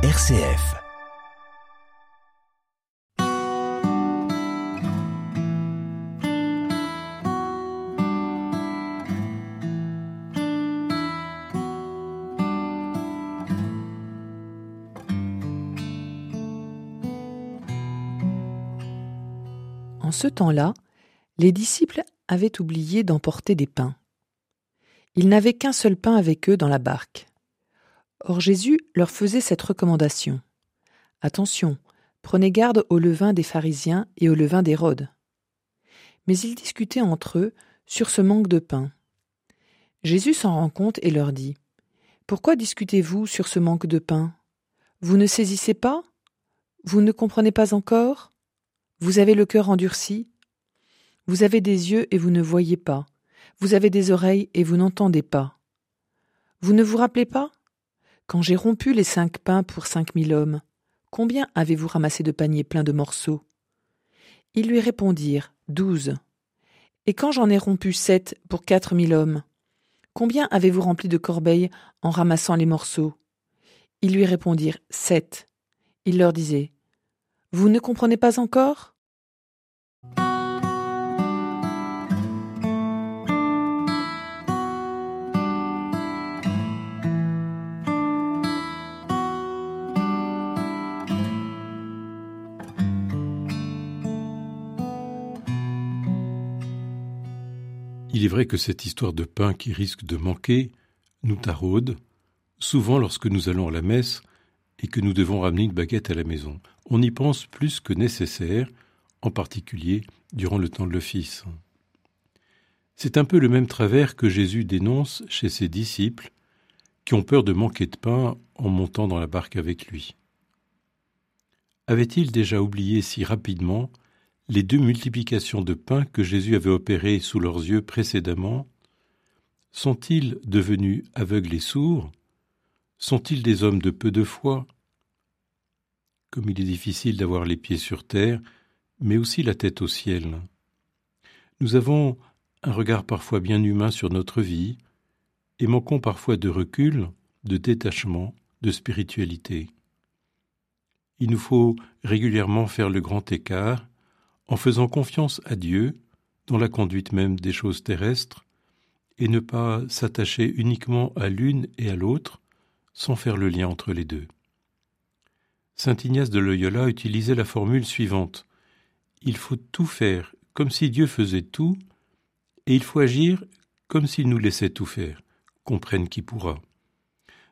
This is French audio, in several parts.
RCF. En ce temps-là, les disciples avaient oublié d'emporter des pains. Ils n'avaient qu'un seul pain avec eux dans la barque. Or Jésus leur faisait cette recommandation. Attention, prenez garde au levain des pharisiens et au levain d'Hérode. Mais ils discutaient entre eux sur ce manque de pain. Jésus s'en rend compte et leur dit Pourquoi discutez-vous sur ce manque de pain? Vous ne saisissez pas? Vous ne comprenez pas encore? Vous avez le cœur endurci? Vous avez des yeux et vous ne voyez pas. Vous avez des oreilles et vous n'entendez pas. Vous ne vous rappelez pas? Quand j'ai rompu les cinq pains pour cinq mille hommes, combien avez-vous ramassé de paniers pleins de morceaux? Ils lui répondirent Douze. Et quand j'en ai rompu sept pour quatre mille hommes, combien avez-vous rempli de corbeilles en ramassant les morceaux? Ils lui répondirent Sept. Il leur disait vous ne comprenez pas encore? Il est vrai que cette histoire de pain qui risque de manquer nous taraude, souvent lorsque nous allons à la messe et que nous devons ramener une baguette à la maison. On y pense plus que nécessaire, en particulier durant le temps de l'office. C'est un peu le même travers que Jésus dénonce chez ses disciples, qui ont peur de manquer de pain en montant dans la barque avec lui. Avait-il déjà oublié si rapidement les deux multiplications de pain que Jésus avait opérées sous leurs yeux précédemment Sont-ils devenus aveugles et sourds? Sont-ils des hommes de peu de foi? Comme il est difficile d'avoir les pieds sur terre, mais aussi la tête au ciel. Nous avons un regard parfois bien humain sur notre vie, et manquons parfois de recul, de détachement, de spiritualité. Il nous faut régulièrement faire le grand écart en faisant confiance à Dieu dans la conduite même des choses terrestres, et ne pas s'attacher uniquement à l'une et à l'autre, sans faire le lien entre les deux. Saint Ignace de Loyola utilisait la formule suivante Il faut tout faire comme si Dieu faisait tout, et il faut agir comme s'il nous laissait tout faire, comprenne qui pourra.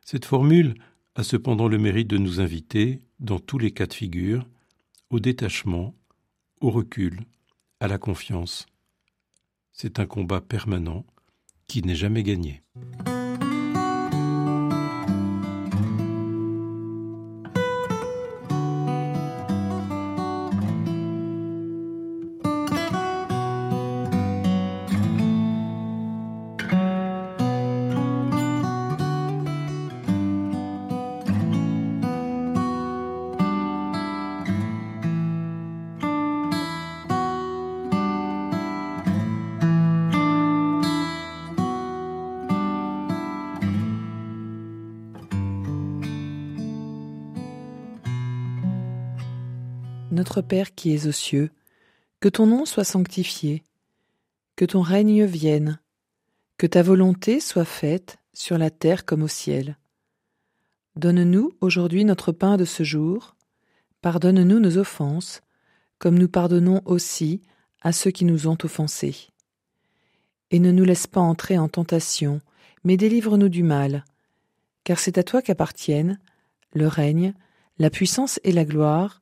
Cette formule a cependant le mérite de nous inviter, dans tous les cas de figure, au détachement, au recul, à la confiance. C'est un combat permanent qui n'est jamais gagné. Notre Père qui es aux cieux, que ton nom soit sanctifié, que ton règne vienne, que ta volonté soit faite sur la terre comme au ciel. Donne-nous aujourd'hui notre pain de ce jour, pardonne-nous nos offenses, comme nous pardonnons aussi à ceux qui nous ont offensés. Et ne nous laisse pas entrer en tentation, mais délivre-nous du mal, car c'est à toi qu'appartiennent le règne, la puissance et la gloire,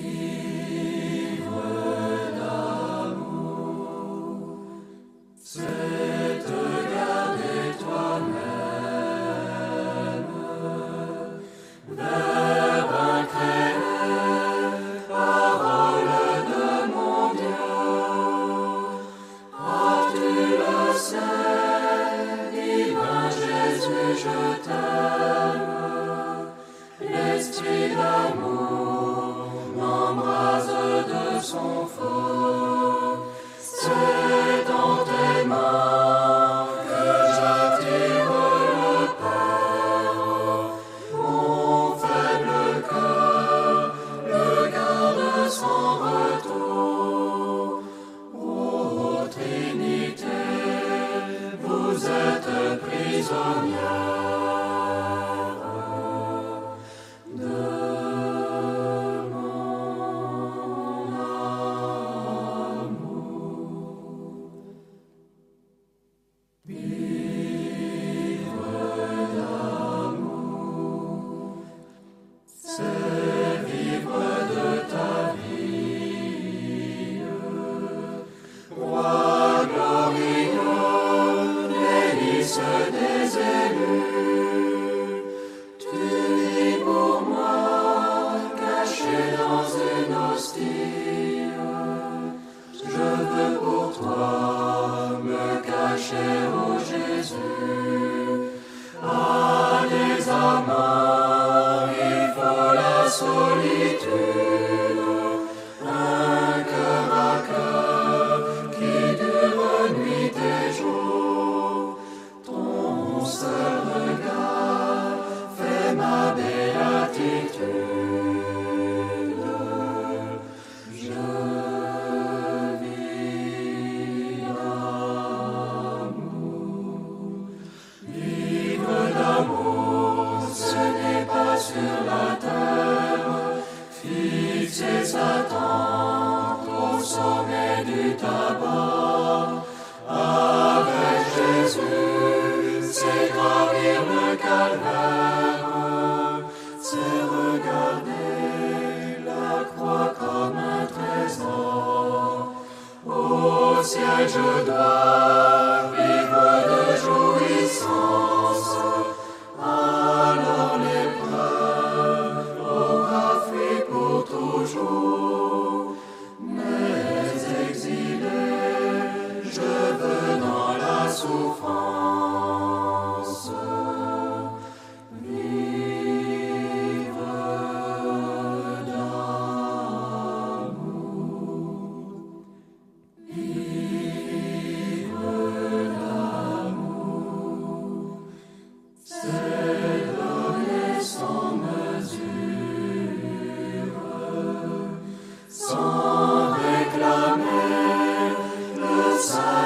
solitude. Je dois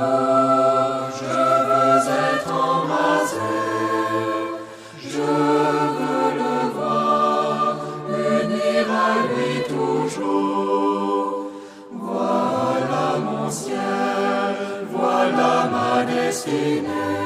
Je veux être en je veux le voir, unir à lui toujours. Voilà mon ciel, voilà ma destinée.